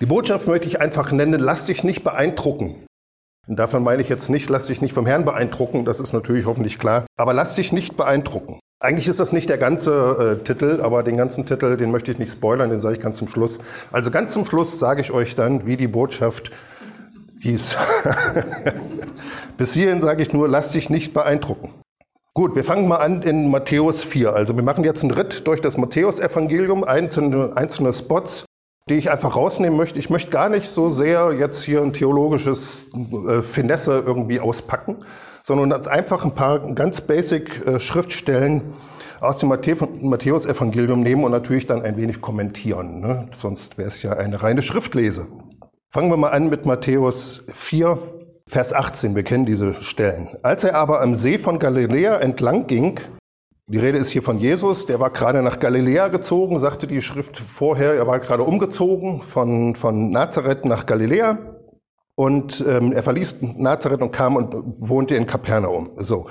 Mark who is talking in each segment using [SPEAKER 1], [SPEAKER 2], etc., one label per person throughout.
[SPEAKER 1] Die Botschaft möchte ich einfach nennen, lass dich nicht beeindrucken. Und davon meine ich jetzt nicht, lass dich nicht vom Herrn beeindrucken, das ist natürlich hoffentlich klar, aber lass dich nicht beeindrucken. Eigentlich ist das nicht der ganze äh, Titel, aber den ganzen Titel, den möchte ich nicht spoilern, den sage ich ganz zum Schluss. Also ganz zum Schluss sage ich euch dann, wie die Botschaft hieß. Bis hierhin sage ich nur, lass dich nicht beeindrucken. Gut, wir fangen mal an in Matthäus 4. Also wir machen jetzt einen Ritt durch das Matthäusevangelium, einzelne, einzelne Spots, die ich einfach rausnehmen möchte. Ich möchte gar nicht so sehr jetzt hier ein theologisches äh, Finesse irgendwie auspacken, sondern als einfach ein paar ganz basic äh, Schriftstellen aus dem Matthäusevangelium nehmen und natürlich dann ein wenig kommentieren. Ne? Sonst wäre es ja eine reine Schriftlese. Fangen wir mal an mit Matthäus 4, Vers 18. Wir kennen diese Stellen. Als er aber am See von Galiläa entlang ging, die Rede ist hier von Jesus, der war gerade nach Galiläa gezogen, sagte die Schrift vorher, er war gerade umgezogen von, von Nazareth nach Galiläa und ähm, er verließ Nazareth und kam und wohnte in Kapernaum. So.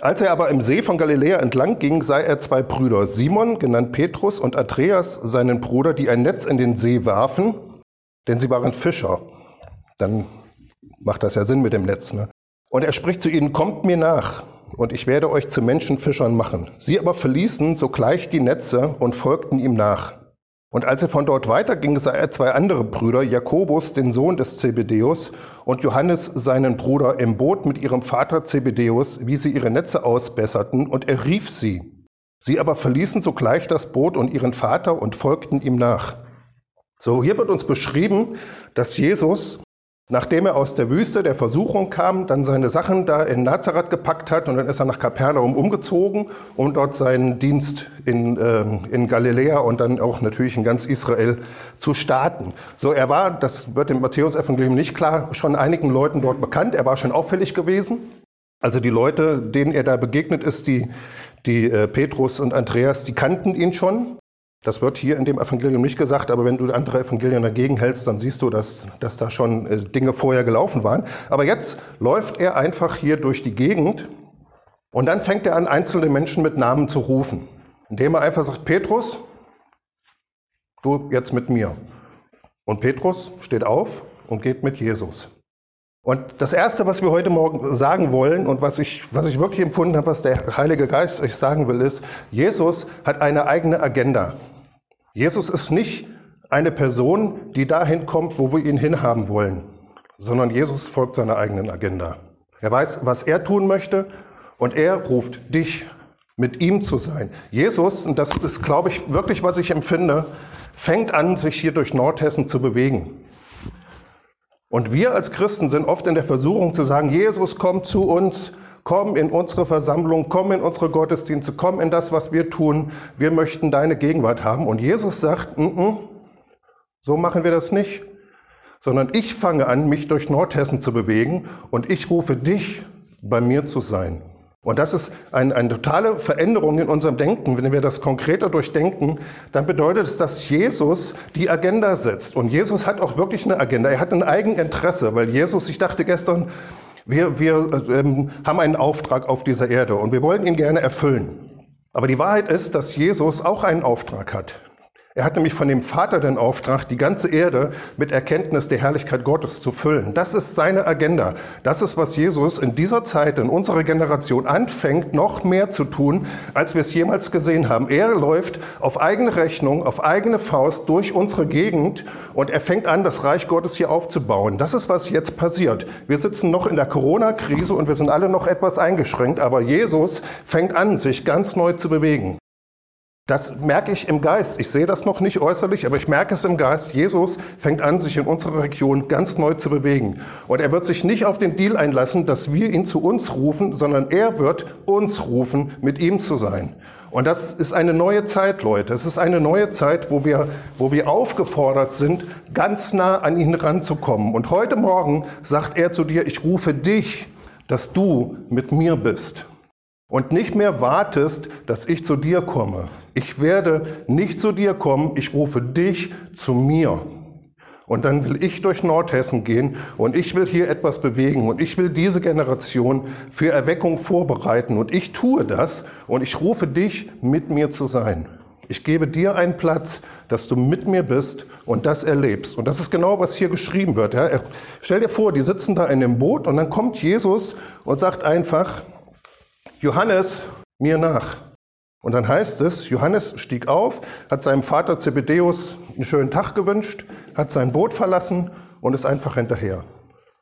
[SPEAKER 1] Als er aber im See von Galiläa entlang ging, sah er zwei Brüder, Simon, genannt Petrus, und Andreas, seinen Bruder, die ein Netz in den See warfen denn sie waren Fischer. Dann macht das ja Sinn mit dem Netz. Ne? Und er spricht zu ihnen, kommt mir nach, und ich werde euch zu Menschenfischern machen. Sie aber verließen sogleich die Netze und folgten ihm nach. Und als er von dort weiterging, sah er zwei andere Brüder, Jakobus, den Sohn des Zebedeus, und Johannes, seinen Bruder, im Boot mit ihrem Vater Zebedeus, wie sie ihre Netze ausbesserten, und er rief sie. Sie aber verließen sogleich das Boot und ihren Vater und folgten ihm nach. So, hier wird uns beschrieben, dass Jesus, nachdem er aus der Wüste der Versuchung kam, dann seine Sachen da in Nazareth gepackt hat und dann ist er nach Kapernaum umgezogen, um dort seinen Dienst in, ähm, in Galiläa und dann auch natürlich in ganz Israel zu starten. So, er war, das wird im Matthäus-Evangelium nicht klar, schon einigen Leuten dort bekannt. Er war schon auffällig gewesen. Also die Leute, denen er da begegnet ist, die, die äh, Petrus und Andreas, die kannten ihn schon. Das wird hier in dem Evangelium nicht gesagt, aber wenn du andere Evangelien dagegen hältst, dann siehst du, dass, dass da schon äh, Dinge vorher gelaufen waren. Aber jetzt läuft er einfach hier durch die Gegend und dann fängt er an, einzelne Menschen mit Namen zu rufen, indem er einfach sagt, Petrus, du jetzt mit mir. Und Petrus steht auf und geht mit Jesus. Und das Erste, was wir heute Morgen sagen wollen und was ich, was ich wirklich empfunden habe, was der Heilige Geist euch sagen will, ist, Jesus hat eine eigene Agenda. Jesus ist nicht eine Person, die dahin kommt, wo wir ihn hinhaben wollen, sondern Jesus folgt seiner eigenen Agenda. Er weiß, was er tun möchte und er ruft dich, mit ihm zu sein. Jesus, und das ist, glaube ich, wirklich, was ich empfinde, fängt an, sich hier durch Nordhessen zu bewegen. Und wir als Christen sind oft in der Versuchung zu sagen, Jesus kommt zu uns, Komm in unsere Versammlung, komm in unsere Gottesdienste, komm in das, was wir tun. Wir möchten deine Gegenwart haben. Und Jesus sagt, N -n, so machen wir das nicht, sondern ich fange an, mich durch Nordhessen zu bewegen und ich rufe dich, bei mir zu sein. Und das ist ein, eine totale Veränderung in unserem Denken. Wenn wir das konkreter durchdenken, dann bedeutet es, dass Jesus die Agenda setzt. Und Jesus hat auch wirklich eine Agenda. Er hat ein Eigeninteresse, weil Jesus, ich dachte gestern, wir, wir ähm, haben einen Auftrag auf dieser Erde und wir wollen ihn gerne erfüllen. Aber die Wahrheit ist, dass Jesus auch einen Auftrag hat. Er hat nämlich von dem Vater den Auftrag, die ganze Erde mit Erkenntnis der Herrlichkeit Gottes zu füllen. Das ist seine Agenda. Das ist, was Jesus in dieser Zeit, in unserer Generation anfängt, noch mehr zu tun, als wir es jemals gesehen haben. Er läuft auf eigene Rechnung, auf eigene Faust durch unsere Gegend und er fängt an, das Reich Gottes hier aufzubauen. Das ist, was jetzt passiert. Wir sitzen noch in der Corona-Krise und wir sind alle noch etwas eingeschränkt, aber Jesus fängt an, sich ganz neu zu bewegen. Das merke ich im Geist. Ich sehe das noch nicht äußerlich, aber ich merke es im Geist. Jesus fängt an, sich in unserer Region ganz neu zu bewegen. Und er wird sich nicht auf den Deal einlassen, dass wir ihn zu uns rufen, sondern er wird uns rufen, mit ihm zu sein. Und das ist eine neue Zeit, Leute. Es ist eine neue Zeit, wo wir, wo wir aufgefordert sind, ganz nah an ihn ranzukommen. Und heute Morgen sagt er zu dir, ich rufe dich, dass du mit mir bist und nicht mehr wartest, dass ich zu dir komme. Ich werde nicht zu dir kommen, ich rufe dich zu mir. Und dann will ich durch Nordhessen gehen und ich will hier etwas bewegen und ich will diese Generation für Erweckung vorbereiten und ich tue das und ich rufe dich mit mir zu sein. Ich gebe dir einen Platz, dass du mit mir bist und das erlebst. Und das ist genau, was hier geschrieben wird. Ja. Stell dir vor, die sitzen da in dem Boot und dann kommt Jesus und sagt einfach, Johannes, mir nach. Und dann heißt es, Johannes stieg auf, hat seinem Vater Zebedeus einen schönen Tag gewünscht, hat sein Boot verlassen und ist einfach hinterher.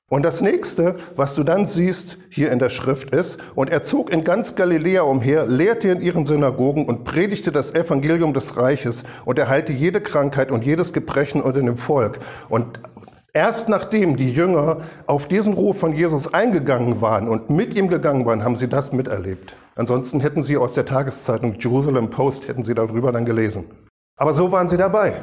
[SPEAKER 1] Und das nächste, was du dann siehst hier in der Schrift ist, und er zog in ganz Galiläa umher, lehrte in ihren Synagogen und predigte das Evangelium des Reiches und er heilte jede Krankheit und jedes Gebrechen unter dem Volk. Und erst nachdem die Jünger auf diesen Ruf von Jesus eingegangen waren und mit ihm gegangen waren, haben sie das miterlebt. Ansonsten hätten sie aus der Tageszeitung Jerusalem Post, hätten sie darüber dann gelesen. Aber so waren sie dabei.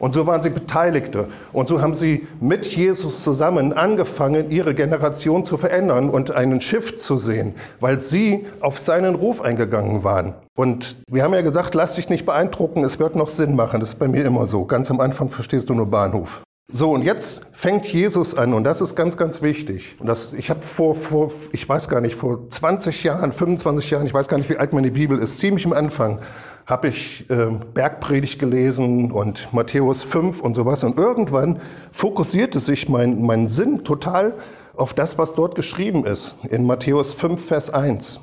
[SPEAKER 1] Und so waren sie Beteiligte. Und so haben sie mit Jesus zusammen angefangen, ihre Generation zu verändern und einen Shift zu sehen, weil sie auf seinen Ruf eingegangen waren. Und wir haben ja gesagt, lass dich nicht beeindrucken, es wird noch Sinn machen. Das ist bei mir immer so. Ganz am Anfang verstehst du nur Bahnhof. So, und jetzt fängt Jesus an, und das ist ganz, ganz wichtig. Und das, ich habe vor, vor, ich weiß gar nicht, vor 20 Jahren, 25 Jahren, ich weiß gar nicht, wie alt meine Bibel ist, ziemlich am Anfang, habe ich äh, Bergpredigt gelesen und Matthäus 5 und sowas. Und irgendwann fokussierte sich mein, mein Sinn total auf das, was dort geschrieben ist, in Matthäus 5, Vers 1.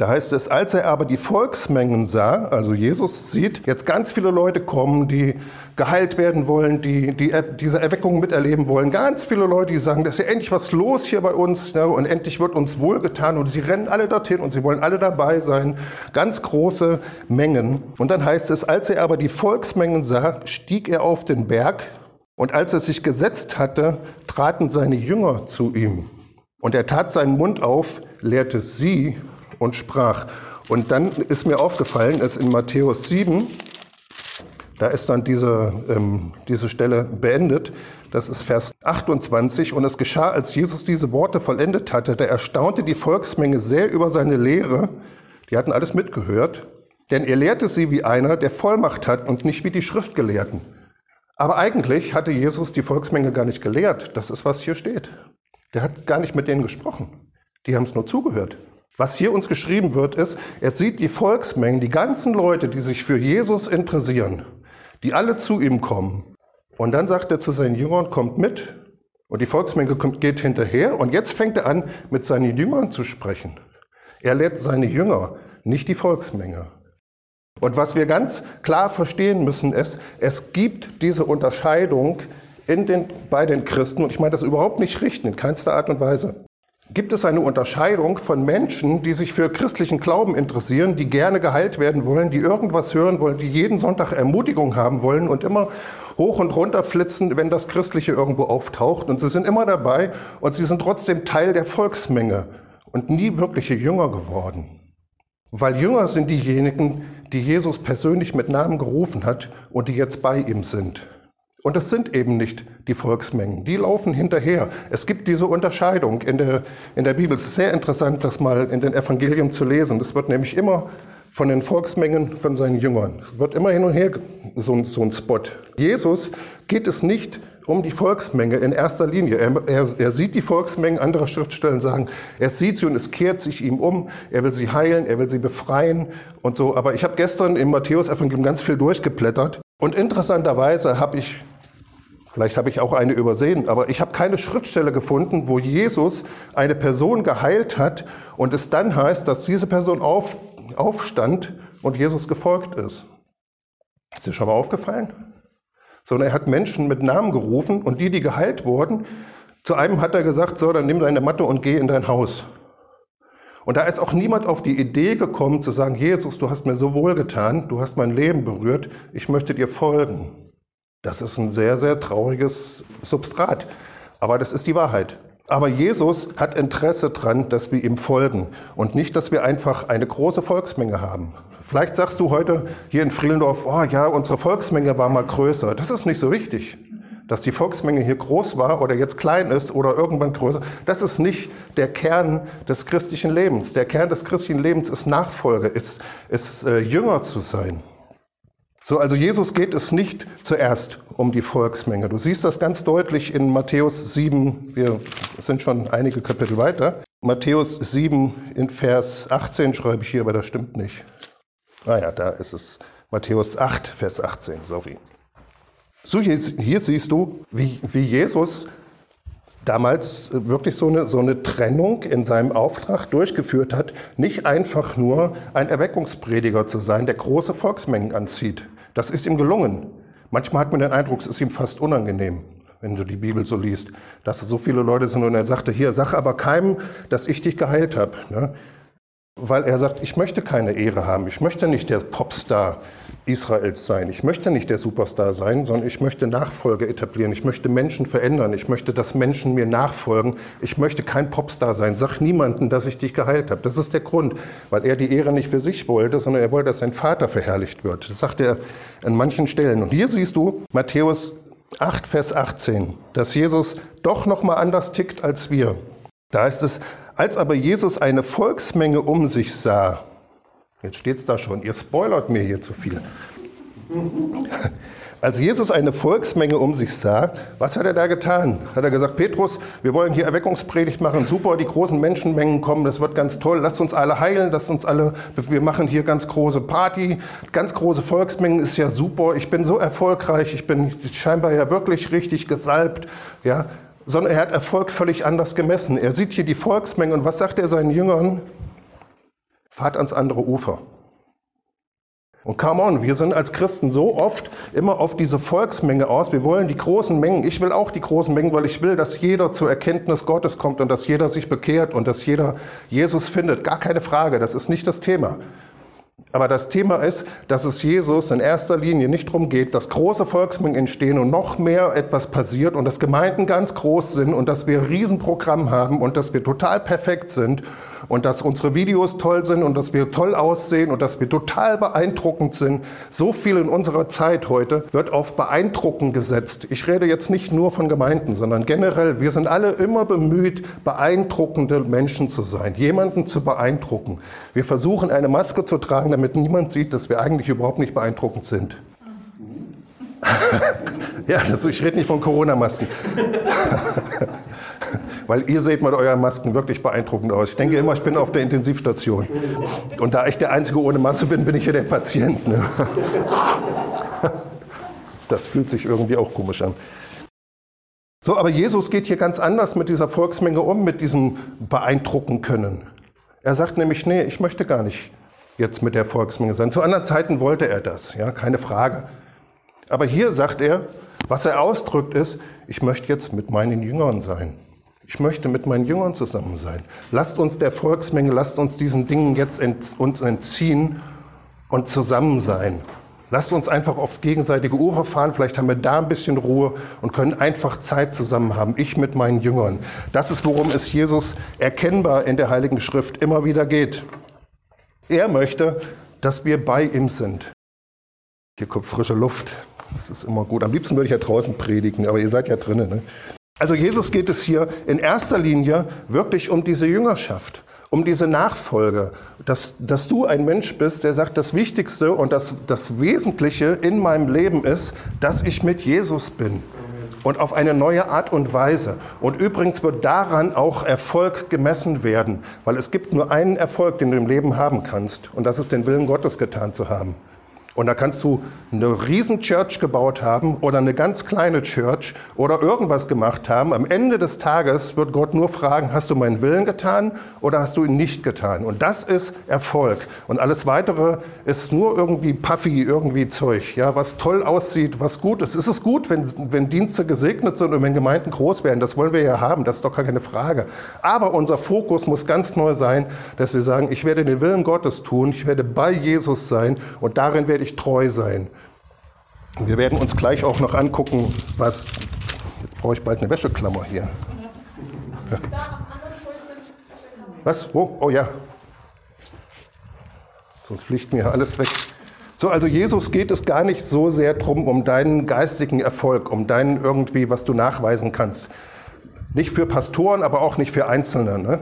[SPEAKER 1] Da heißt es, als er aber die Volksmengen sah, also Jesus sieht jetzt ganz viele Leute kommen, die geheilt werden wollen, die, die diese Erweckung miterleben wollen. Ganz viele Leute, die sagen, das ist ja endlich was los hier bei uns ne, und endlich wird uns wohlgetan und sie rennen alle dorthin und sie wollen alle dabei sein. Ganz große Mengen. Und dann heißt es, als er aber die Volksmengen sah, stieg er auf den Berg und als er sich gesetzt hatte, traten seine Jünger zu ihm. Und er tat seinen Mund auf, lehrte sie und sprach. Und dann ist mir aufgefallen, dass in Matthäus 7, da ist dann diese, ähm, diese Stelle beendet, das ist Vers 28, und es geschah, als Jesus diese Worte vollendet hatte, da erstaunte die Volksmenge sehr über seine Lehre, die hatten alles mitgehört, denn er lehrte sie wie einer, der Vollmacht hat und nicht wie die Schriftgelehrten. Aber eigentlich hatte Jesus die Volksmenge gar nicht gelehrt. Das ist, was hier steht. Der hat gar nicht mit denen gesprochen. Die haben es nur zugehört. Was hier uns geschrieben wird, ist, er sieht die Volksmengen, die ganzen Leute, die sich für Jesus interessieren, die alle zu ihm kommen. Und dann sagt er zu seinen Jüngern, kommt mit. Und die Volksmenge geht hinterher. Und jetzt fängt er an, mit seinen Jüngern zu sprechen. Er lädt seine Jünger, nicht die Volksmenge. Und was wir ganz klar verstehen müssen, ist, es gibt diese Unterscheidung in den, bei den Christen. Und ich meine das überhaupt nicht richten, in keinster Art und Weise gibt es eine Unterscheidung von Menschen, die sich für christlichen Glauben interessieren, die gerne geheilt werden wollen, die irgendwas hören wollen, die jeden Sonntag Ermutigung haben wollen und immer hoch und runter flitzen, wenn das Christliche irgendwo auftaucht. Und sie sind immer dabei und sie sind trotzdem Teil der Volksmenge und nie wirkliche Jünger geworden. Weil Jünger sind diejenigen, die Jesus persönlich mit Namen gerufen hat und die jetzt bei ihm sind. Und es sind eben nicht die Volksmengen, die laufen hinterher. Es gibt diese Unterscheidung in der, in der Bibel. Es ist sehr interessant, das mal in den Evangelien zu lesen. Das wird nämlich immer von den Volksmengen, von seinen Jüngern. Es wird immer hin und her so, so ein Spot. Jesus geht es nicht um die Volksmenge in erster Linie. Er, er, er, sieht die Volksmengen, andere Schriftstellen sagen, er sieht sie und es kehrt sich ihm um. Er will sie heilen, er will sie befreien und so. Aber ich habe gestern im Matthäus-Evangelium ganz viel durchgeblättert und interessanterweise habe ich Vielleicht habe ich auch eine übersehen, aber ich habe keine Schriftstelle gefunden, wo Jesus eine Person geheilt hat und es dann heißt, dass diese Person auf, aufstand und Jesus gefolgt ist. Ist dir schon mal aufgefallen? Sondern er hat Menschen mit Namen gerufen und die, die geheilt wurden, zu einem hat er gesagt, so, dann nimm deine Matte und geh in dein Haus. Und da ist auch niemand auf die Idee gekommen zu sagen, Jesus, du hast mir so wohl getan, du hast mein Leben berührt, ich möchte dir folgen. Das ist ein sehr, sehr trauriges Substrat. Aber das ist die Wahrheit. Aber Jesus hat Interesse daran, dass wir ihm folgen und nicht, dass wir einfach eine große Volksmenge haben. Vielleicht sagst du heute hier in Frielendorf, oh ja, unsere Volksmenge war mal größer. Das ist nicht so wichtig. Dass die Volksmenge hier groß war oder jetzt klein ist oder irgendwann größer, das ist nicht der Kern des christlichen Lebens. Der Kern des christlichen Lebens ist Nachfolge, ist, ist äh, Jünger zu sein. So, also Jesus geht es nicht zuerst um die Volksmenge. Du siehst das ganz deutlich in Matthäus 7, wir sind schon einige Kapitel weiter. Matthäus 7 in Vers 18 schreibe ich hier, aber das stimmt nicht. Ah ja, da ist es. Matthäus 8, Vers 18, sorry. So, hier, hier siehst du, wie, wie Jesus damals wirklich so eine, so eine Trennung in seinem Auftrag durchgeführt hat, nicht einfach nur ein Erweckungsprediger zu sein, der große Volksmengen anzieht. Das ist ihm gelungen. Manchmal hat man den Eindruck, es ist ihm fast unangenehm, wenn du die Bibel so liest, dass so viele Leute sind und er sagte, hier, sag aber keinem, dass ich dich geheilt habe. Ne? Weil er sagt, ich möchte keine Ehre haben, ich möchte nicht der Popstar Israels sein. Ich möchte nicht der Superstar sein, sondern ich möchte Nachfolge etablieren. Ich möchte Menschen verändern. Ich möchte, dass Menschen mir nachfolgen. Ich möchte kein Popstar sein. Sag niemandem, dass ich dich geheilt habe. Das ist der Grund, weil er die Ehre nicht für sich wollte, sondern er wollte, dass sein Vater verherrlicht wird. Das sagt er an manchen Stellen. Und hier siehst du Matthäus 8, Vers 18, dass Jesus doch noch mal anders tickt als wir. Da heißt es, als aber Jesus eine Volksmenge um sich sah, Jetzt steht es da schon, ihr spoilert mir hier zu viel. Als Jesus eine Volksmenge um sich sah, was hat er da getan? Hat er gesagt, Petrus, wir wollen hier Erweckungspredigt machen, super, die großen Menschenmengen kommen, das wird ganz toll, lasst uns alle heilen, lasst uns alle, wir machen hier ganz große Party, ganz große Volksmengen ist ja super, ich bin so erfolgreich, ich bin scheinbar ja wirklich richtig gesalbt, ja, sondern er hat Erfolg völlig anders gemessen. Er sieht hier die Volksmenge und was sagt er seinen Jüngern? Fahrt ans andere Ufer. Und come on, wir sind als Christen so oft immer auf diese Volksmenge aus. Wir wollen die großen Mengen. Ich will auch die großen Mengen, weil ich will, dass jeder zur Erkenntnis Gottes kommt und dass jeder sich bekehrt und dass jeder Jesus findet. Gar keine Frage, das ist nicht das Thema. Aber das Thema ist, dass es Jesus in erster Linie nicht darum geht, dass große Volksmengen entstehen und noch mehr etwas passiert und dass Gemeinden ganz groß sind und dass wir ein Riesenprogramm haben und dass wir total perfekt sind und dass unsere Videos toll sind und dass wir toll aussehen und dass wir total beeindruckend sind. So viel in unserer Zeit heute wird auf beeindruckend gesetzt. Ich rede jetzt nicht nur von Gemeinden, sondern generell, wir sind alle immer bemüht, beeindruckende Menschen zu sein, jemanden zu beeindrucken. Wir versuchen eine Maske zu tragen, damit niemand sieht, dass wir eigentlich überhaupt nicht beeindruckend sind. ja, das, ich rede nicht von Corona-Masken. Weil ihr seht mit euren Masken wirklich beeindruckend aus. Ich denke immer, ich bin auf der Intensivstation. Und da ich der Einzige ohne Maske bin, bin ich ja der Patient. Ne? Das fühlt sich irgendwie auch komisch an. So, aber Jesus geht hier ganz anders mit dieser Volksmenge um, mit diesem beeindrucken können. Er sagt nämlich, nee, ich möchte gar nicht jetzt mit der Volksmenge sein. Zu anderen Zeiten wollte er das, ja, keine Frage. Aber hier sagt er, was er ausdrückt ist, ich möchte jetzt mit meinen Jüngern sein. Ich möchte mit meinen Jüngern zusammen sein. Lasst uns der Volksmenge, lasst uns diesen Dingen jetzt ent, uns entziehen und zusammen sein. Lasst uns einfach aufs gegenseitige Ufer fahren. Vielleicht haben wir da ein bisschen Ruhe und können einfach Zeit zusammen haben. Ich mit meinen Jüngern. Das ist, worum es Jesus erkennbar in der Heiligen Schrift immer wieder geht. Er möchte, dass wir bei ihm sind. Hier kommt frische Luft. Das ist immer gut. Am liebsten würde ich ja draußen predigen, aber ihr seid ja drinnen. Ne? Also Jesus geht es hier in erster Linie wirklich um diese Jüngerschaft, um diese Nachfolge, dass, dass du ein Mensch bist, der sagt, das Wichtigste und das, das Wesentliche in meinem Leben ist, dass ich mit Jesus bin und auf eine neue Art und Weise. Und übrigens wird daran auch Erfolg gemessen werden, weil es gibt nur einen Erfolg, den du im Leben haben kannst, und das ist den Willen Gottes getan zu haben. Und da kannst du eine riesen Church gebaut haben oder eine ganz kleine Church oder irgendwas gemacht haben. Am Ende des Tages wird Gott nur fragen, hast du meinen Willen getan oder hast du ihn nicht getan? Und das ist Erfolg. Und alles weitere ist nur irgendwie puffy, irgendwie Zeug, ja, was toll aussieht, was gut ist. Es ist gut, wenn, wenn Dienste gesegnet sind und wenn Gemeinden groß werden. Das wollen wir ja haben, das ist doch gar keine Frage. Aber unser Fokus muss ganz neu sein, dass wir sagen, ich werde den Willen Gottes tun, ich werde bei Jesus sein und darin werde werde ich treu sein. Wir werden uns gleich auch noch angucken, was. Jetzt brauche ich bald eine Wäscheklammer hier. Was? Wo? Oh ja. Sonst fliegt mir alles weg. So, also Jesus geht es gar nicht so sehr darum, um deinen geistigen Erfolg, um deinen irgendwie, was du nachweisen kannst. Nicht für Pastoren, aber auch nicht für Einzelne. Ne?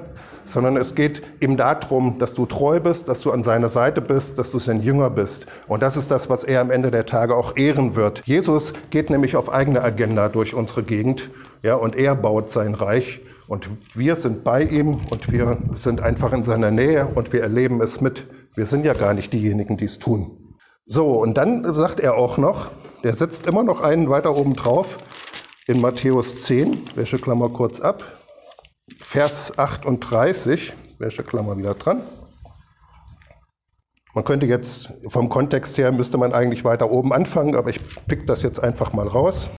[SPEAKER 1] sondern es geht ihm darum, dass du treu bist, dass du an seiner Seite bist, dass du sein Jünger bist. Und das ist das, was er am Ende der Tage auch ehren wird. Jesus geht nämlich auf eigene Agenda durch unsere Gegend, ja, und er baut sein Reich. Und wir sind bei ihm und wir sind einfach in seiner Nähe und wir erleben es mit. Wir sind ja gar nicht diejenigen, die es tun. So, und dann sagt er auch noch, der setzt immer noch einen weiter oben drauf in Matthäus 10, Wäscheklammer kurz ab, Vers 38, Wäscheklammer wieder dran. Man könnte jetzt vom Kontext her müsste man eigentlich weiter oben anfangen, aber ich pick das jetzt einfach mal raus.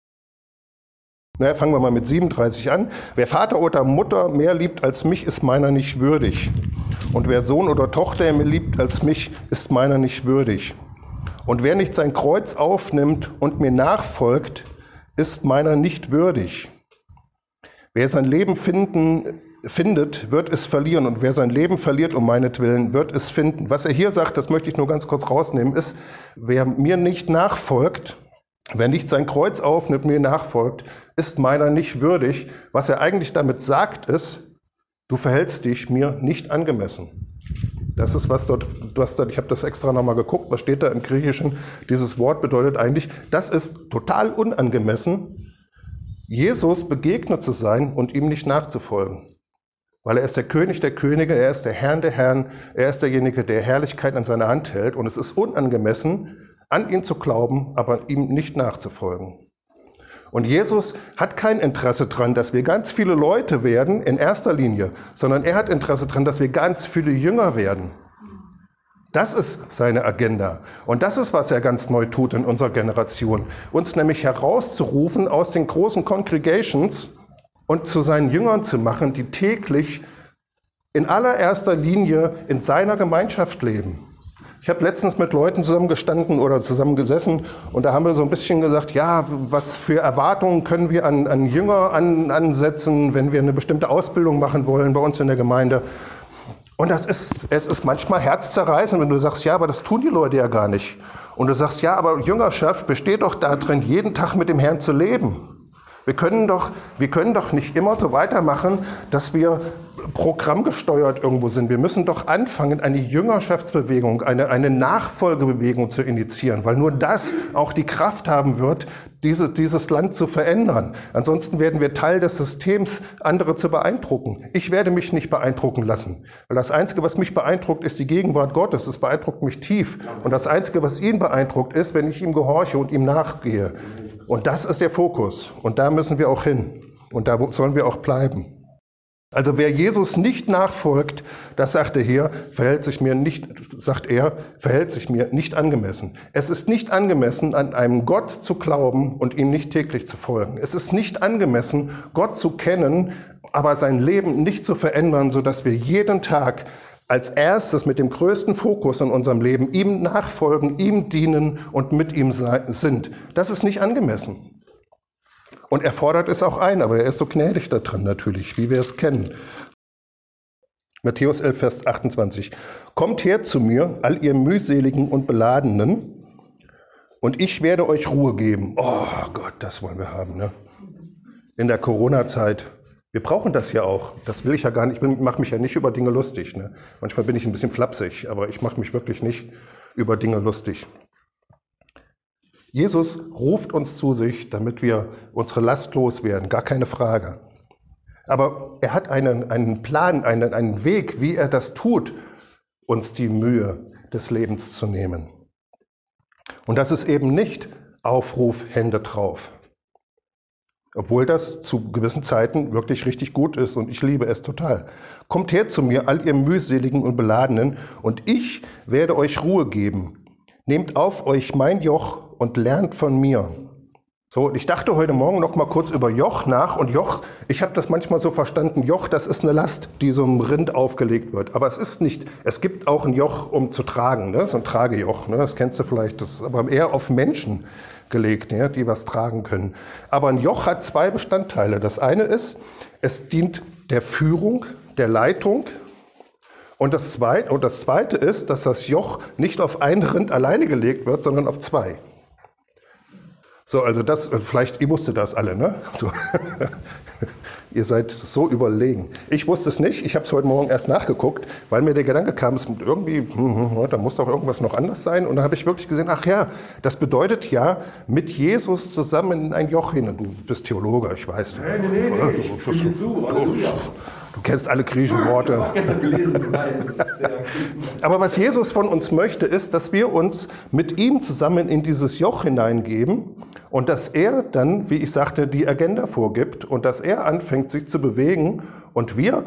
[SPEAKER 1] Na, fangen wir mal mit 37 an. Wer Vater oder Mutter mehr liebt als mich, ist meiner nicht würdig. Und wer Sohn oder Tochter mehr liebt als mich, ist meiner nicht würdig. Und wer nicht sein Kreuz aufnimmt und mir nachfolgt, ist meiner nicht würdig. Wer sein Leben finden, findet, wird es verlieren. Und wer sein Leben verliert um meinetwillen, wird es finden. Was er hier sagt, das möchte ich nur ganz kurz rausnehmen, ist, wer mir nicht nachfolgt, Wer nicht sein Kreuz aufnimmt, mir nachfolgt, ist meiner nicht würdig. Was er eigentlich damit sagt, ist, du verhältst dich mir nicht angemessen. Das ist was dort, was dort ich habe das extra nochmal geguckt, was steht da im Griechischen. Dieses Wort bedeutet eigentlich, das ist total unangemessen, Jesus begegnet zu sein und ihm nicht nachzufolgen. Weil er ist der König der Könige, er ist der Herrn der Herren, er ist derjenige, der Herrlichkeit an seiner Hand hält. Und es ist unangemessen, an ihn zu glauben, aber ihm nicht nachzufolgen. Und Jesus hat kein Interesse daran, dass wir ganz viele Leute werden in erster Linie, sondern er hat Interesse daran, dass wir ganz viele Jünger werden. Das ist seine Agenda. Und das ist, was er ganz neu tut in unserer Generation. Uns nämlich herauszurufen aus den großen Congregations und zu seinen Jüngern zu machen, die täglich in allererster Linie in seiner Gemeinschaft leben. Ich habe letztens mit Leuten zusammengestanden oder zusammengesessen und da haben wir so ein bisschen gesagt, ja, was für Erwartungen können wir an, an Jünger an, ansetzen, wenn wir eine bestimmte Ausbildung machen wollen bei uns in der Gemeinde. Und das ist, es ist manchmal herzzerreißend, wenn du sagst, ja, aber das tun die Leute ja gar nicht. Und du sagst, ja, aber Jüngerschaft besteht doch darin, jeden Tag mit dem Herrn zu leben. Wir können doch, wir können doch nicht immer so weitermachen, dass wir programmgesteuert irgendwo sind. Wir müssen doch anfangen, eine Jüngerschaftsbewegung, eine, eine Nachfolgebewegung zu initiieren, weil nur das auch die Kraft haben wird, diese, dieses Land zu verändern. Ansonsten werden wir Teil des Systems, andere zu beeindrucken. Ich werde mich nicht beeindrucken lassen, weil das Einzige, was mich beeindruckt, ist die Gegenwart Gottes. Es beeindruckt mich tief. Und das Einzige, was ihn beeindruckt, ist, wenn ich ihm gehorche und ihm nachgehe. Und das ist der Fokus. Und da müssen wir auch hin. Und da sollen wir auch bleiben. Also wer Jesus nicht nachfolgt, das sagt er hier, verhält sich mir nicht, sagt er, verhält sich mir nicht angemessen. Es ist nicht angemessen, an einem Gott zu glauben und ihm nicht täglich zu folgen. Es ist nicht angemessen, Gott zu kennen, aber sein Leben nicht zu verändern, so dass wir jeden Tag als erstes mit dem größten Fokus in unserem Leben ihm nachfolgen, ihm dienen und mit ihm sind. Das ist nicht angemessen. Und er fordert es auch ein, aber er ist so gnädig da drin natürlich, wie wir es kennen. Matthäus 11, Vers 28. Kommt her zu mir, all ihr mühseligen und beladenen, und ich werde euch Ruhe geben. Oh Gott, das wollen wir haben, ne? In der Corona-Zeit. Wir brauchen das ja auch. Das will ich ja gar nicht. Ich mache mich ja nicht über Dinge lustig. Ne? Manchmal bin ich ein bisschen flapsig, aber ich mache mich wirklich nicht über Dinge lustig. Jesus ruft uns zu sich, damit wir unsere Last loswerden, gar keine Frage. Aber er hat einen, einen Plan, einen, einen Weg, wie er das tut, uns die Mühe des Lebens zu nehmen. Und das ist eben nicht Aufruf, Hände drauf. Obwohl das zu gewissen Zeiten wirklich richtig gut ist und ich liebe es total. Kommt her zu mir, all ihr mühseligen und beladenen, und ich werde euch Ruhe geben. Nehmt auf euch mein Joch und lernt von mir. So, ich dachte heute Morgen noch mal kurz über Joch nach und Joch, ich habe das manchmal so verstanden, Joch, das ist eine Last, die so einem Rind aufgelegt wird. Aber es ist nicht, es gibt auch ein Joch, um zu tragen, ne? so ein Tragejoch, ne? das kennst du vielleicht, das ist aber eher auf Menschen gelegt, ne? die was tragen können. Aber ein Joch hat zwei Bestandteile. Das eine ist, es dient der Führung, der Leitung, und das, zweite, und das zweite ist, dass das Joch nicht auf ein Rind alleine gelegt wird, sondern auf zwei. So, also das, vielleicht, ihr wusstet das alle, ne? So. ihr seid so überlegen. Ich wusste es nicht, ich habe es heute Morgen erst nachgeguckt, weil mir der Gedanke kam, es irgendwie, hm, hm, hm, da muss doch irgendwas noch anders sein. Und dann habe ich wirklich gesehen, ach ja, das bedeutet ja, mit Jesus zusammen in ein Joch hin. Du bist Theologe, ich weiß.
[SPEAKER 2] Nein, nein, nein,
[SPEAKER 1] du, ich zu. Du, du, kennst alle griechischen Worte. Ich habe gestern gelesen, Aber was Jesus von uns möchte, ist, dass wir uns mit ihm zusammen in dieses Joch hineingeben und dass er dann, wie ich sagte, die Agenda vorgibt und dass er anfängt, sich zu bewegen und wir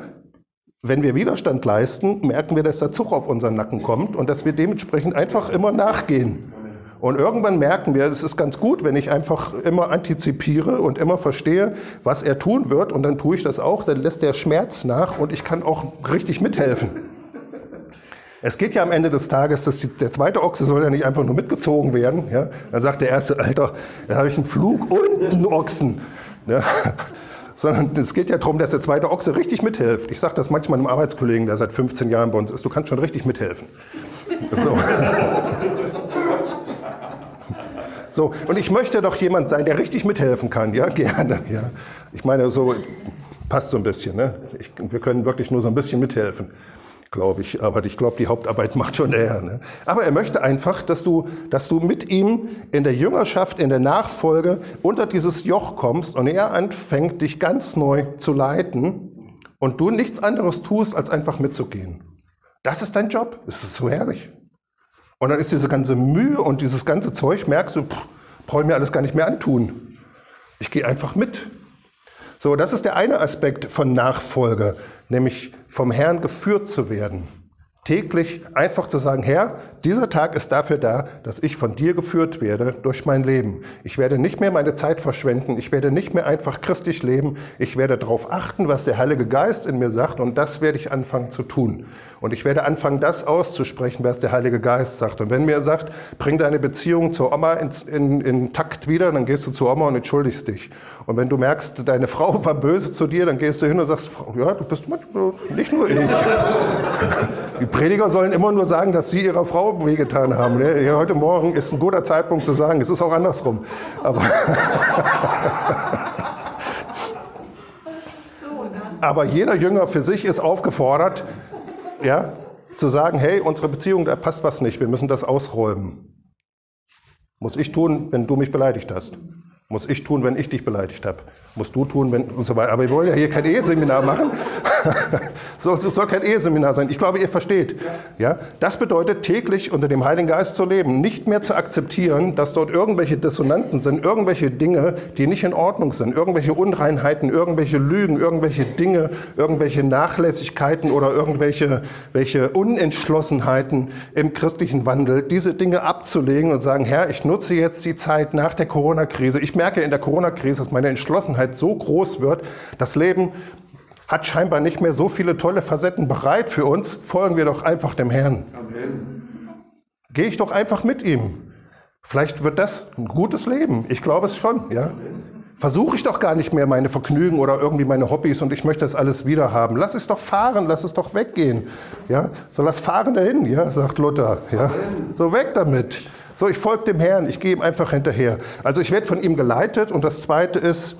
[SPEAKER 1] wenn wir Widerstand leisten, merken wir, dass der Zug auf unseren Nacken kommt und dass wir dementsprechend einfach immer nachgehen. Und irgendwann merken wir, es ist ganz gut, wenn ich einfach immer antizipiere und immer verstehe, was er tun wird. Und dann tue ich das auch, dann lässt der Schmerz nach und ich kann auch richtig mithelfen. Es geht ja am Ende des Tages, dass die, der zweite Ochse soll ja nicht einfach nur mitgezogen werden. Ja? Dann sagt der erste, Alter, da habe ich einen Flug und einen Ochsen. Ja? Sondern es geht ja darum, dass der zweite Ochse richtig mithilft. Ich sage das manchmal einem Arbeitskollegen, der seit 15 Jahren bei uns ist, du kannst schon richtig mithelfen. So. So, und ich möchte doch jemand sein, der richtig mithelfen kann, ja, gerne, ja. Ich meine, so passt so ein bisschen, ne? Ich, wir können wirklich nur so ein bisschen mithelfen, glaube ich. Aber ich glaube, die Hauptarbeit macht schon er. Ne? Aber er möchte einfach, dass du, dass du mit ihm in der Jüngerschaft, in der Nachfolge unter dieses Joch kommst und er anfängt, dich ganz neu zu leiten und du nichts anderes tust, als einfach mitzugehen. Das ist dein Job. Das ist so herrlich. Und dann ist diese ganze Mühe und dieses ganze Zeug, merkst du, brauche ich mir alles gar nicht mehr antun. Ich gehe einfach mit. So, das ist der eine Aspekt von Nachfolge, nämlich vom Herrn geführt zu werden täglich einfach zu sagen, Herr, dieser Tag ist dafür da, dass ich von dir geführt werde durch mein Leben. Ich werde nicht mehr meine Zeit verschwenden, ich werde nicht mehr einfach christlich leben, ich werde darauf achten, was der Heilige Geist in mir sagt und das werde ich anfangen zu tun. Und ich werde anfangen, das auszusprechen, was der Heilige Geist sagt. Und wenn mir sagt, bring deine Beziehung zur Oma in, in, in Takt wieder, dann gehst du zur Oma und entschuldigst dich. Und wenn du merkst, deine Frau war böse zu dir, dann gehst du hin und sagst, ja, du bist nicht nur ich. Prediger sollen immer nur sagen, dass sie ihrer Frau wehgetan haben. Ne? Heute Morgen ist ein guter Zeitpunkt zu sagen, es ist auch andersrum. Aber, Aber jeder Jünger für sich ist aufgefordert, ja, zu sagen, hey, unsere Beziehung, da passt was nicht, wir müssen das ausräumen. Muss ich tun, wenn du mich beleidigt hast. Muss ich tun, wenn ich dich beleidigt habe. Musst du tun, wenn und so weiter. Aber wir wollen ja hier kein Eheseminar machen. Es soll kein Eheseminar sein. Ich glaube, ihr versteht. Ja? Das bedeutet, täglich unter dem Heiligen Geist zu leben, nicht mehr zu akzeptieren, dass dort irgendwelche Dissonanzen sind, irgendwelche Dinge, die nicht in Ordnung sind, irgendwelche Unreinheiten, irgendwelche Lügen, irgendwelche Dinge, irgendwelche Nachlässigkeiten oder irgendwelche welche Unentschlossenheiten im christlichen Wandel, diese Dinge abzulegen und sagen, Herr, ich nutze jetzt die Zeit nach der Corona-Krise. Ich merke in der Corona-Krise, dass meine Entschlossenheit so groß wird, das Leben hat scheinbar nicht mehr so viele tolle Facetten bereit für uns. Folgen wir doch einfach dem Herrn. Amen. Gehe ich doch einfach mit ihm. Vielleicht wird das ein gutes Leben. Ich glaube es schon, ja. Versuche ich doch gar nicht mehr meine Vergnügen oder irgendwie meine Hobbys und ich möchte das alles wieder haben. Lass es doch fahren, lass es doch weggehen. Ja, so lass fahren dahin, ja, sagt Luther. Ja, so weg damit. So, ich folge dem Herrn, ich gehe ihm einfach hinterher. Also ich werde von ihm geleitet und das zweite ist,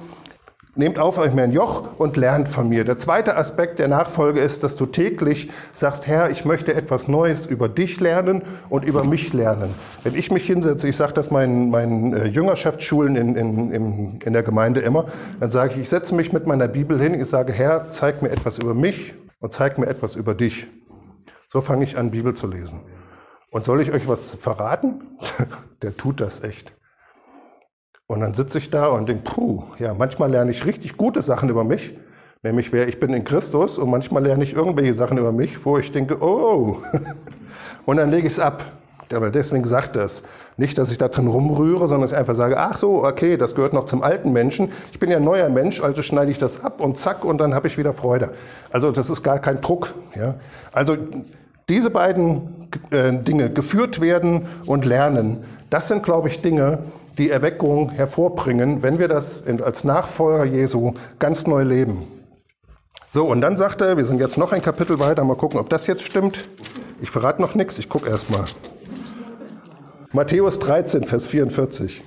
[SPEAKER 1] Nehmt auf euch mein Joch und lernt von mir. Der zweite Aspekt der Nachfolge ist, dass du täglich sagst, Herr, ich möchte etwas Neues über dich lernen und über mich lernen. Wenn ich mich hinsetze, ich sage das meinen, meinen äh, Jüngerschaftsschulen in, in, in, in der Gemeinde immer, dann sage ich, ich setze mich mit meiner Bibel hin, ich sage, Herr, zeig mir etwas über mich und zeig mir etwas über dich. So fange ich an, Bibel zu lesen. Und soll ich euch was verraten? der tut das echt. Und dann sitze ich da und denke, puh, ja, manchmal lerne ich richtig gute Sachen über mich, nämlich wer ich bin in Christus und manchmal lerne ich irgendwelche Sachen über mich, wo ich denke, oh, und dann lege ich es ab. Aber deswegen sagt das. Nicht, dass ich da drin rumrühre, sondern dass ich einfach sage, ach so, okay, das gehört noch zum alten Menschen. Ich bin ja ein neuer Mensch, also schneide ich das ab und zack, und dann habe ich wieder Freude. Also das ist gar kein Druck. Ja? Also diese beiden äh, Dinge, geführt werden und lernen, das sind, glaube ich, Dinge, die Erweckung hervorbringen, wenn wir das als Nachfolger Jesu ganz neu leben. So, und dann sagt er, wir sind jetzt noch ein Kapitel weiter, mal gucken, ob das jetzt stimmt. Ich verrate noch nichts, ich gucke erst mal. Matthäus 13, Vers 44.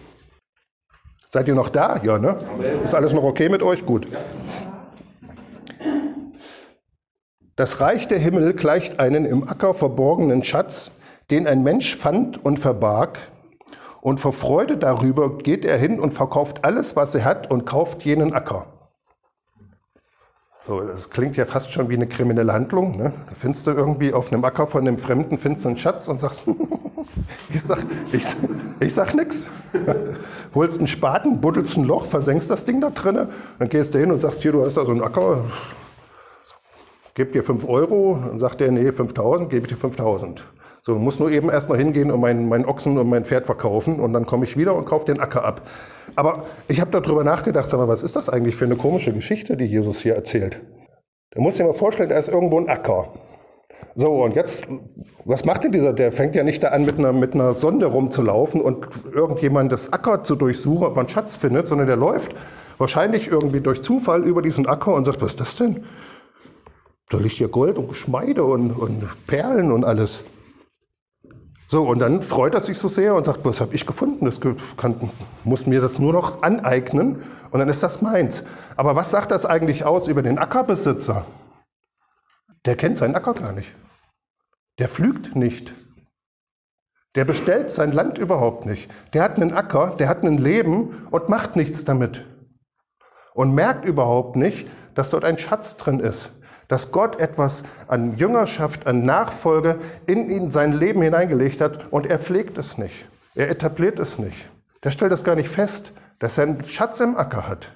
[SPEAKER 1] Seid ihr noch da? Ja, ne? Ist alles noch okay mit euch? Gut. Das Reich der Himmel gleicht einen im Acker verborgenen Schatz, den ein Mensch fand und verbarg, und vor Freude darüber geht er hin und verkauft alles, was er hat und kauft jenen Acker. So, das klingt ja fast schon wie eine kriminelle Handlung. Ne? Da findest du irgendwie auf einem Acker von einem Fremden findest du einen Schatz und sagst, ich sag, ich, ich sag nix. Holst einen Spaten, buddelst ein Loch, versenkst das Ding da drinnen, dann gehst du hin und sagst, hier, du hast da so einen Acker, gib dir 5 Euro, dann sagt der, nee, 5000, gebe ich dir 5000. So, muss nur eben erstmal hingehen und meinen, meinen Ochsen und mein Pferd verkaufen und dann komme ich wieder und kaufe den Acker ab. Aber ich habe darüber nachgedacht, sag mal, was ist das eigentlich für eine komische Geschichte, die Jesus hier erzählt? Da muss ich mir vorstellen, da ist irgendwo ein Acker. So, und jetzt, was macht denn dieser? Der fängt ja nicht da an, mit einer, mit einer Sonde rumzulaufen und irgendjemand das Acker zu durchsuchen, ob man Schatz findet, sondern der läuft wahrscheinlich irgendwie durch Zufall über diesen Acker und sagt, was ist das denn? Da liegt ja Gold und Geschmeide und, und Perlen und alles. So, und dann freut er sich so sehr und sagt, was habe ich gefunden? Das kann, muss mir das nur noch aneignen und dann ist das meins. Aber was sagt das eigentlich aus über den Ackerbesitzer? Der kennt seinen Acker gar nicht. Der pflügt nicht. Der bestellt sein Land überhaupt nicht. Der hat einen Acker, der hat ein Leben und macht nichts damit. Und merkt überhaupt nicht, dass dort ein Schatz drin ist dass Gott etwas an Jüngerschaft, an Nachfolge in ihn sein Leben hineingelegt hat und er pflegt es nicht. Er etabliert es nicht. Der stellt es gar nicht fest, dass er einen Schatz im Acker hat.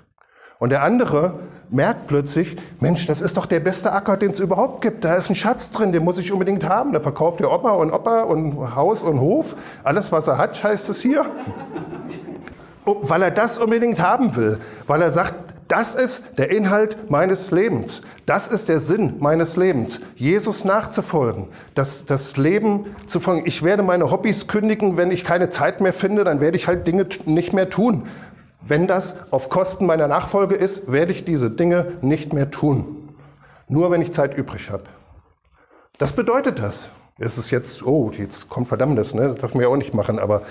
[SPEAKER 1] Und der andere merkt plötzlich, Mensch, das ist doch der beste Acker, den es überhaupt gibt. Da ist ein Schatz drin, den muss ich unbedingt haben. Da verkauft der Opa und Opa und Haus und Hof. Alles, was er hat, heißt es hier. Weil er das unbedingt haben will. Weil er sagt, das ist der Inhalt meines Lebens. Das ist der Sinn meines Lebens. Jesus nachzufolgen, das, das Leben zu folgen. Ich werde meine Hobbys kündigen, wenn ich keine Zeit mehr finde, dann werde ich halt Dinge nicht mehr tun. Wenn das auf Kosten meiner Nachfolge ist, werde ich diese Dinge nicht mehr tun. Nur wenn ich Zeit übrig habe. Das bedeutet das ist es jetzt, oh, jetzt kommt Verdammnis, ne? das man ja auch nicht machen. Aber,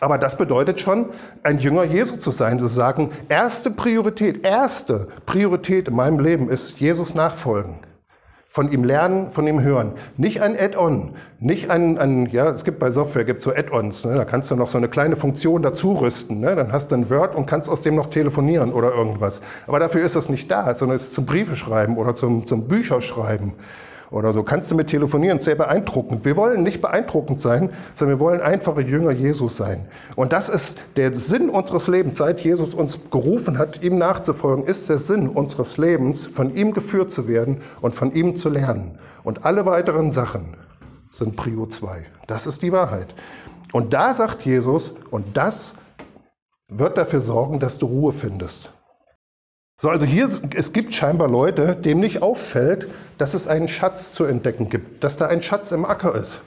[SPEAKER 1] aber das bedeutet schon, ein Jünger Jesu zu sein, zu sagen, erste Priorität, erste Priorität in meinem Leben ist Jesus nachfolgen. Von ihm lernen, von ihm hören. Nicht ein Add-on, nicht ein, ein, ja, es gibt bei Software, gibt so Add-ons, ne? da kannst du noch so eine kleine Funktion dazu rüsten. Ne? Dann hast du ein Word und kannst aus dem noch telefonieren oder irgendwas. Aber dafür ist das nicht da, sondern es ist zum Briefe schreiben oder zum, zum Bücherschreiben oder so. Kannst du mit telefonieren, sehr beeindruckend. Wir wollen nicht beeindruckend sein, sondern wir wollen einfache Jünger Jesus sein. Und das ist der Sinn unseres Lebens. Seit Jesus uns gerufen hat, ihm nachzufolgen, ist der Sinn unseres Lebens, von ihm geführt zu werden und von ihm zu lernen. Und alle weiteren Sachen sind Prio 2. Das ist die Wahrheit. Und da sagt Jesus, und das wird dafür sorgen, dass du Ruhe findest. So, also hier, es gibt scheinbar Leute, dem nicht auffällt, dass es einen Schatz zu entdecken gibt, dass da ein Schatz im Acker ist.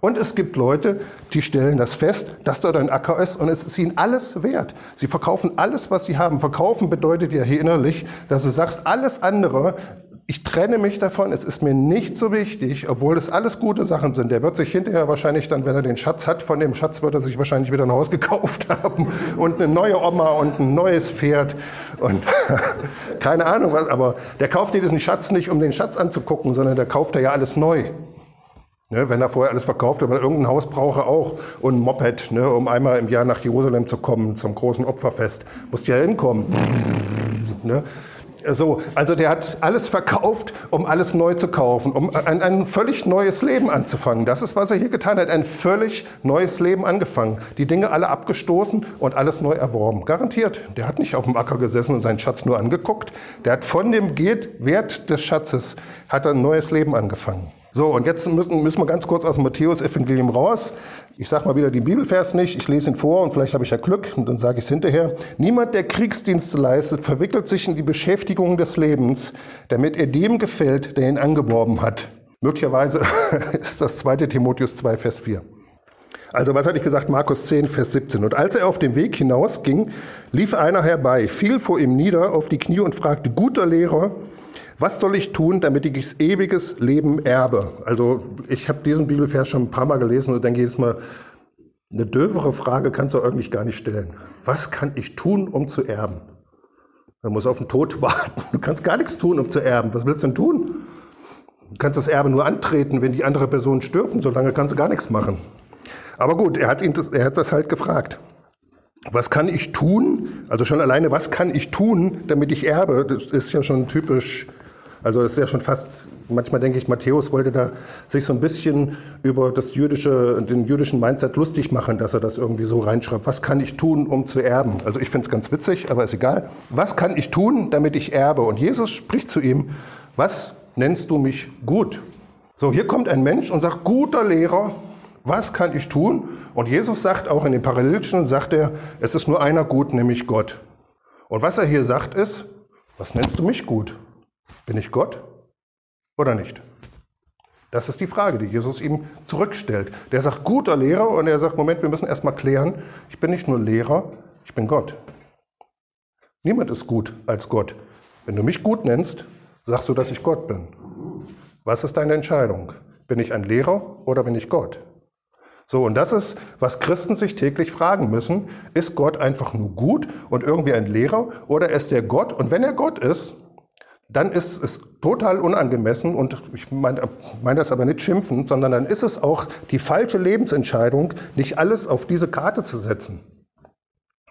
[SPEAKER 1] Und es gibt Leute, die stellen das fest, dass dort ein Acker ist und es ist ihnen alles wert. Sie verkaufen alles, was sie haben. Verkaufen bedeutet ja hier innerlich, dass du sagst, alles andere ich trenne mich davon, es ist mir nicht so wichtig, obwohl das alles gute Sachen sind. Der wird sich hinterher wahrscheinlich dann, wenn er den Schatz hat, von dem Schatz wird er sich wahrscheinlich wieder ein Haus gekauft haben und eine neue Oma und ein neues Pferd und keine Ahnung was, aber der kauft dir diesen Schatz nicht, um den Schatz anzugucken, sondern der kauft er ja alles neu. Ne, wenn er vorher alles verkauft hat, irgendein Haus braucht er auch und ein Moped, ne, um einmal im Jahr nach Jerusalem zu kommen zum großen Opferfest. Musst ja hinkommen. Ne? So, also der hat alles verkauft, um alles neu zu kaufen, um ein, ein, völlig neues Leben anzufangen. Das ist, was er hier getan hat, ein völlig neues Leben angefangen. Die Dinge alle abgestoßen und alles neu erworben. Garantiert. Der hat nicht auf dem Acker gesessen und seinen Schatz nur angeguckt. Der hat von dem Wert des Schatzes hat ein neues Leben angefangen. So, und jetzt müssen, müssen wir ganz kurz aus dem Matthäus-Evangelium raus. Ich sage mal wieder den Bibelvers nicht, ich lese ihn vor und vielleicht habe ich ja Glück und dann sage ich es hinterher. Niemand, der Kriegsdienste leistet, verwickelt sich in die Beschäftigung des Lebens, damit er dem gefällt, der ihn angeworben hat. Möglicherweise ist das 2. Timotheus 2, Vers 4. Also was hatte ich gesagt? Markus 10, Vers 17. Und als er auf dem Weg hinausging, lief einer herbei, fiel vor ihm nieder auf die Knie und fragte, guter Lehrer, was soll ich tun, damit ich ewiges Leben erbe? Also ich habe diesen Bibelvers schon ein paar Mal gelesen und denke jedes Mal, eine dövere Frage kannst du eigentlich gar nicht stellen. Was kann ich tun, um zu erben? Man muss auf den Tod warten. Du kannst gar nichts tun, um zu erben. Was willst du denn tun? Du kannst das Erbe nur antreten, wenn die andere Person stirbt. Und solange kannst du gar nichts machen. Aber gut, er hat, ihn das, er hat das halt gefragt. Was kann ich tun? Also schon alleine, was kann ich tun, damit ich erbe? Das ist ja schon typisch Also das ist ja schon fast, manchmal denke ich, Matthäus wollte da sich so ein bisschen über das jüdische, den jüdischen Mindset lustig machen, dass er das irgendwie so reinschreibt. Was kann ich tun, um zu erben? Also ich finde es ganz witzig, aber ist egal. Was kann ich tun, damit ich erbe? Und Jesus spricht zu ihm, was nennst du mich gut? So, hier kommt ein Mensch und sagt, guter Lehrer, was kann ich tun? Und Jesus sagt auch in den Parallelischen, sagt er, es ist nur einer gut, nämlich Gott. Und was er hier sagt ist, was nennst du mich gut? Bin ich Gott oder nicht? Das ist die Frage, die Jesus ihm zurückstellt. Der sagt, guter Lehrer, und er sagt, Moment, wir müssen erstmal klären, ich bin nicht nur Lehrer, ich bin Gott. Niemand ist gut als Gott. Wenn du mich gut nennst, sagst du, dass ich Gott bin. Was ist deine Entscheidung? Bin ich ein Lehrer oder bin ich Gott? So, und das ist, was Christen sich täglich fragen müssen. Ist Gott einfach nur gut und irgendwie ein Lehrer oder ist er Gott? Und wenn er Gott ist, dann ist es total unangemessen und ich meine mein das aber nicht schimpfen, sondern dann ist es auch die falsche Lebensentscheidung, nicht alles auf diese Karte zu setzen.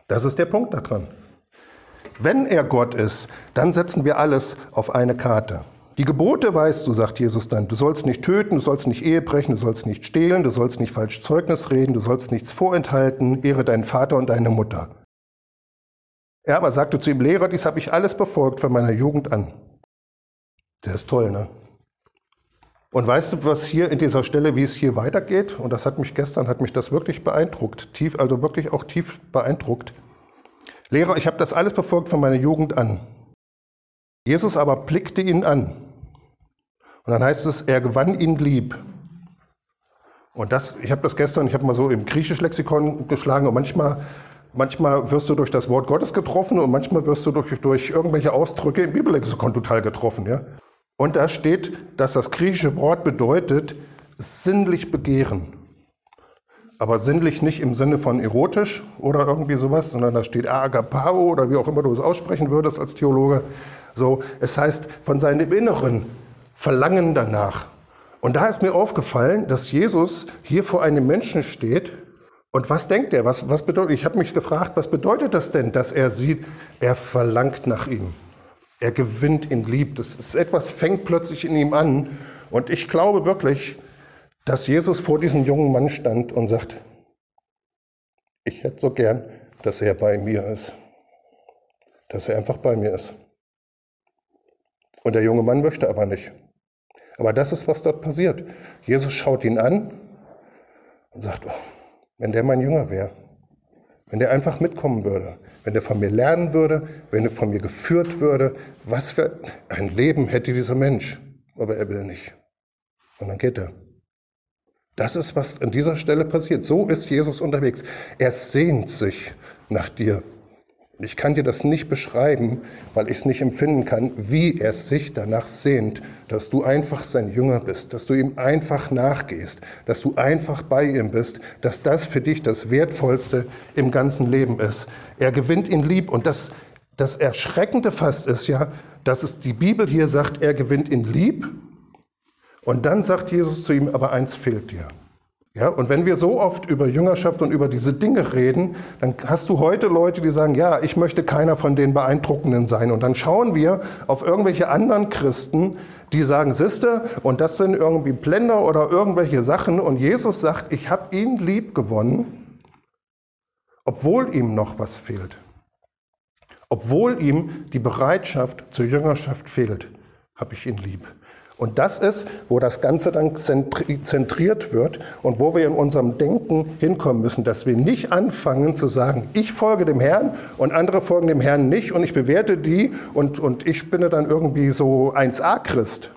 [SPEAKER 1] Das ist der Punkt daran. Wenn er Gott ist, dann setzen wir alles auf eine Karte. Die Gebote weißt du, sagt Jesus dann. Du sollst nicht töten, du sollst nicht Ehe brechen, du sollst nicht stehlen, du sollst nicht falsch Zeugnis reden, du sollst nichts vorenthalten, ehre deinen Vater und deine Mutter. Er aber sagte zu ihm, Lehrer, dies habe ich alles befolgt von meiner Jugend an. Der ist toll, ne? Und weißt du, was hier in dieser Stelle, wie es hier weitergeht? Und das hat mich gestern, hat mich das wirklich beeindruckt, tief, also wirklich auch tief beeindruckt. Lehrer, ich habe das alles befolgt von meiner Jugend an. Jesus aber blickte ihn an und dann heißt es, er gewann ihn lieb. Und das, ich habe das gestern, ich habe mal so im griechischen Lexikon geschlagen und manchmal, manchmal wirst du durch das Wort Gottes getroffen und manchmal wirst du durch, durch irgendwelche Ausdrücke im Bibellexikon total getroffen. Ja? Und da steht, dass das griechische Wort bedeutet sinnlich begehren. Aber sinnlich nicht im Sinne von erotisch oder irgendwie sowas, sondern da steht agapao oder wie auch immer du es aussprechen würdest als Theologe. So, es heißt von seinem Inneren Verlangen danach. Und da ist mir aufgefallen, dass Jesus hier vor einem Menschen steht. Und was denkt er? Was, was bedeutet, ich habe mich gefragt, was bedeutet das denn, dass er sieht, er verlangt nach ihm. Er gewinnt ihn lieb. Das ist etwas fängt plötzlich in ihm an. Und ich glaube wirklich, dass Jesus vor diesem jungen Mann stand und sagt, ich hätte so gern, dass er bei mir ist. Dass er einfach bei mir ist. Und der junge Mann möchte aber nicht. Aber das ist, was dort passiert. Jesus schaut ihn an und sagt, oh, wenn der mein Jünger wäre, wenn der einfach mitkommen würde, wenn der von mir lernen würde, wenn er von mir geführt würde, was für ein Leben hätte dieser Mensch. Aber er will nicht. Und dann geht er. Das ist, was an dieser Stelle passiert. So ist Jesus unterwegs. Er sehnt sich nach dir. Ich kann dir das nicht beschreiben, weil ich es nicht empfinden kann, wie er sich danach sehnt, dass du einfach sein Jünger bist, dass du ihm einfach nachgehst, dass du einfach bei ihm bist, dass das für dich das Wertvollste im ganzen Leben ist. Er gewinnt ihn lieb und das, das Erschreckende fast ist ja, dass es die Bibel hier sagt, er gewinnt ihn lieb und dann sagt Jesus zu ihm, aber eins fehlt dir. Ja, und wenn wir so oft über Jüngerschaft und über diese Dinge reden, dann hast du heute Leute, die sagen, ja, ich möchte keiner von den Beeindruckenden sein. Und dann schauen wir auf irgendwelche anderen Christen, die sagen, Siste, und das sind irgendwie Blender oder irgendwelche Sachen. Und Jesus sagt, ich habe ihn lieb gewonnen, obwohl ihm noch was fehlt. Obwohl ihm die Bereitschaft zur Jüngerschaft fehlt, habe ich ihn lieb. Und das ist, wo das Ganze dann zentriert wird und wo wir in unserem Denken hinkommen müssen, dass wir nicht anfangen zu sagen, ich folge dem Herrn und andere folgen dem Herrn nicht und ich bewerte die und, und ich bin dann irgendwie so 1a-Christ.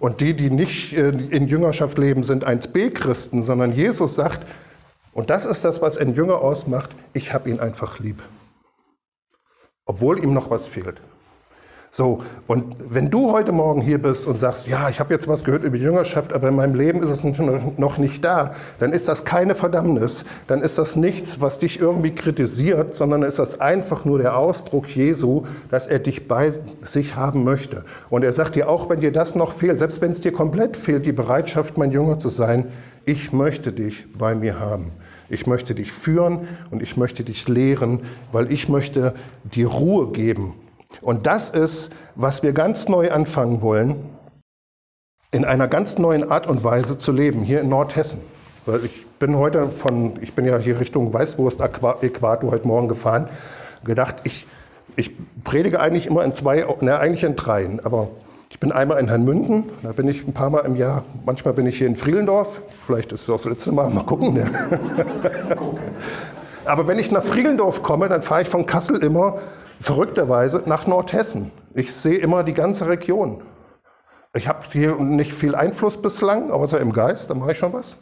[SPEAKER 1] Und die, die nicht äh, in Jüngerschaft leben, sind 1b-Christen, sondern Jesus sagt, und das ist das, was ein Jünger ausmacht, ich habe ihn einfach lieb. Obwohl ihm noch was fehlt. So, und wenn du heute Morgen hier bist und sagst, ja, ich habe jetzt was gehört über Jüngerschaft, aber in meinem Leben ist es noch nicht da, dann ist das keine Verdammnis, dann ist das nichts, was dich irgendwie kritisiert, sondern ist das einfach nur der Ausdruck Jesu, dass er dich bei sich haben möchte. Und er sagt dir, auch wenn dir das noch fehlt, selbst wenn es dir komplett fehlt, die Bereitschaft, mein Jünger zu sein, ich möchte dich bei mir haben. Ich möchte dich führen und ich möchte dich lehren, weil ich möchte dir Ruhe geben Und das ist, was wir ganz neu anfangen wollen, in einer ganz neuen Art und Weise zu leben, hier in Nordhessen. Weil ich bin heute von, ich bin ja hier Richtung Weißwurst-Äquator heute Morgen gefahren, gedacht, ich, ich predige eigentlich immer in zwei, ne, eigentlich in dreien, aber ich bin einmal in Herrnmünden, da bin ich ein paar Mal im Jahr. Manchmal bin ich hier in Frielendorf, vielleicht ist es auch das letzte Mal, mal gucken. Ja. Aber wenn ich nach Frielendorf komme, dann fahre ich von Kassel immer verrückterweise nach Nordhessen. Ich sehe immer die ganze Region. Ich habe hier nicht viel Einfluss bislang, außer im Geist, da mache ich schon was.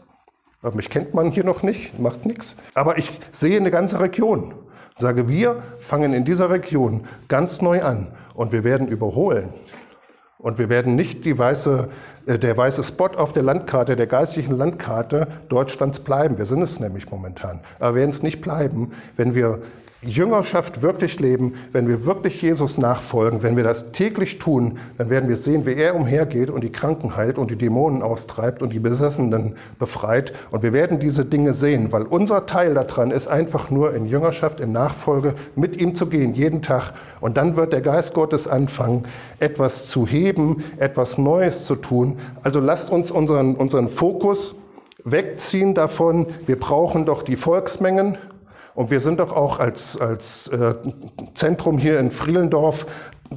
[SPEAKER 1] Aber mich kennt man hier noch nicht, macht nichts. Aber ich sehe eine ganze Region. Sage, wir fangen in dieser Region ganz neu an und wir werden überholen. Und wir werden nicht weiße, äh, der weiße Spot auf der Landkarte, der geistlichen Landkarte Deutschlands bleiben. Wir sind es nämlich momentan. Aber wir werden es nicht bleiben, wenn wir Jüngerschaft wirklich leben, wenn wir wirklich Jesus nachfolgen, wenn wir das täglich tun, dann werden wir sehen, wie er umhergeht und die Kranken heilt und die Dämonen austreibt und die Besessenen befreit. Und wir werden diese Dinge sehen, weil unser Teil daran ist einfach nur in Jüngerschaft, in Nachfolge mit ihm zu gehen, jeden Tag. Und dann wird der Geist Gottes anfangen, etwas zu heben, etwas Neues zu tun. Also lasst uns unseren, unseren Fokus wegziehen davon, wir brauchen doch die Volksmengen und wir sind doch auch als, als äh, Zentrum hier in Frielendorf,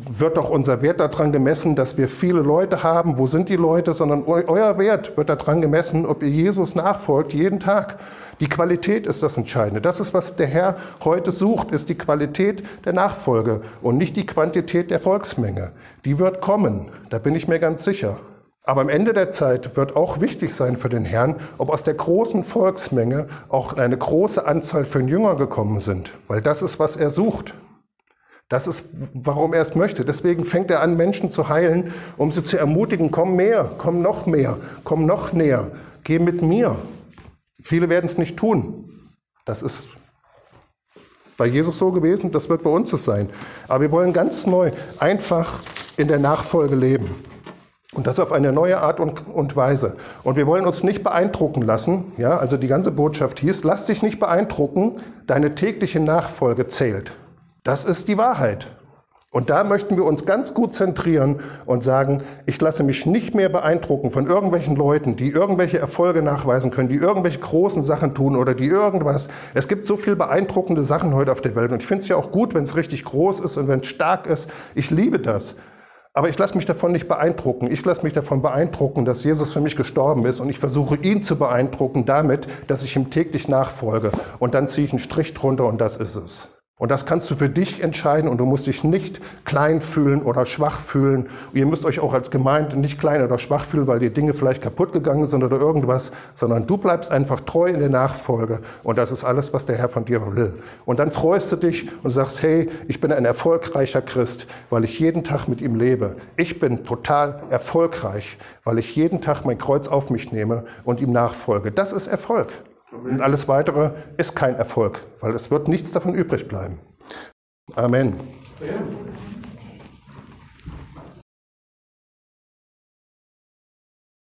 [SPEAKER 1] wird doch unser Wert daran gemessen, dass wir viele Leute haben. Wo sind die Leute? Sondern euer Wert wird daran gemessen, ob ihr Jesus nachfolgt, jeden Tag. Die Qualität ist das Entscheidende. Das ist, was der Herr heute sucht, ist die Qualität der Nachfolge und nicht die Quantität der Volksmenge. Die wird kommen, da bin ich mir ganz sicher. Aber am Ende der Zeit wird auch wichtig sein für den Herrn, ob aus der großen Volksmenge auch eine große Anzahl von Jünger gekommen sind, weil das ist, was er sucht. Das ist, warum er es möchte. Deswegen fängt er an, Menschen zu heilen, um sie zu ermutigen, komm mehr, komm noch mehr, komm noch näher, geh mit mir. Viele werden es nicht tun. Das ist bei Jesus so gewesen, das wird bei uns so sein. Aber wir wollen ganz neu einfach in der Nachfolge leben. Und das auf eine neue Art und, und, Weise. Und wir wollen uns nicht beeindrucken lassen. Ja, also die ganze Botschaft hieß, lass dich nicht beeindrucken, deine tägliche Nachfolge zählt. Das ist die Wahrheit. Und da möchten wir uns ganz gut zentrieren und sagen, ich lasse mich nicht mehr beeindrucken von irgendwelchen Leuten, die irgendwelche Erfolge nachweisen können, die irgendwelche großen Sachen tun oder die irgendwas. Es gibt so viel beeindruckende Sachen heute auf der Welt. Und ich finde es ja auch gut, wenn es richtig groß ist und wenn es stark ist. Ich liebe das. Aber ich lasse mich davon nicht beeindrucken. Ich lasse mich davon beeindrucken, dass Jesus für mich gestorben ist und ich versuche ihn zu beeindrucken damit, dass ich ihm täglich nachfolge. Und dann ziehe ich einen Strich drunter und das ist es. Und das kannst du für dich entscheiden und du musst dich nicht klein fühlen oder schwach fühlen. ihr müsst euch auch als Gemeinde nicht klein oder schwach fühlen, weil die Dinge vielleicht kaputt gegangen sind oder irgendwas, sondern du bleibst einfach treu in der Nachfolge und das ist alles, was der Herr von dir will. Und dann freust du dich und sagst, hey, ich bin ein erfolgreicher Christ, weil ich jeden Tag mit ihm lebe. Ich bin total erfolgreich, weil ich jeden Tag mein Kreuz auf mich nehme und ihm nachfolge. Das ist Erfolg. Und alles Weitere ist kein Erfolg, weil es wird nichts davon übrig bleiben. Amen. Ja.